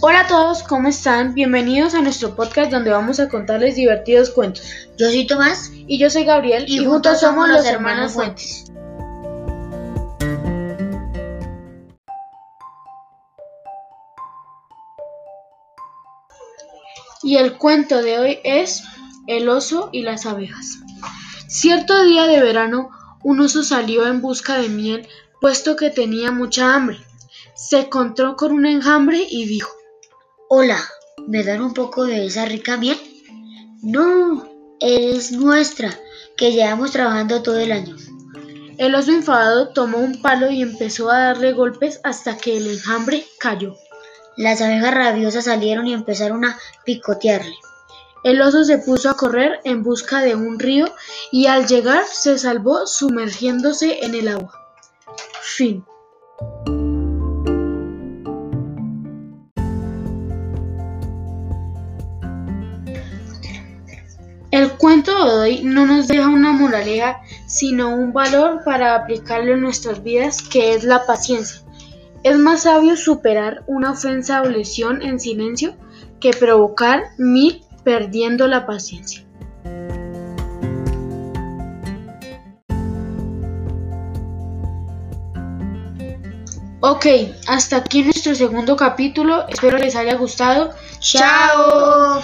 Hola a todos, ¿cómo están? Bienvenidos a nuestro podcast donde vamos a contarles divertidos cuentos. Yo soy Tomás Y yo soy Gabriel y, juntos somos los hermanos Fuentes. Y el cuento de hoy es El oso y las abejas. Cierto día de verano, un oso salió en busca de miel, puesto que tenía mucha hambre. Se encontró con un enjambre y dijo, Hola, ¿me dan un poco de esa rica miel? No, es nuestra, que llevamos trabajando todo el año. El oso enfadado tomó un palo y empezó a darle golpes hasta que el enjambre cayó. Las abejas rabiosas salieron y empezaron a picotearle. El oso se puso a correr en busca de un río y al llegar se salvó sumergiéndose en el agua. Fin. Cuento de hoy no nos deja una moraleja, sino un valor para aplicarlo en nuestras vidas, que es la paciencia. Es más sabio superar una ofensa o lesión en silencio que provocar mil perdiendo la paciencia. Ok, hasta aquí nuestro segundo capítulo. Espero les haya gustado. ¡Chao!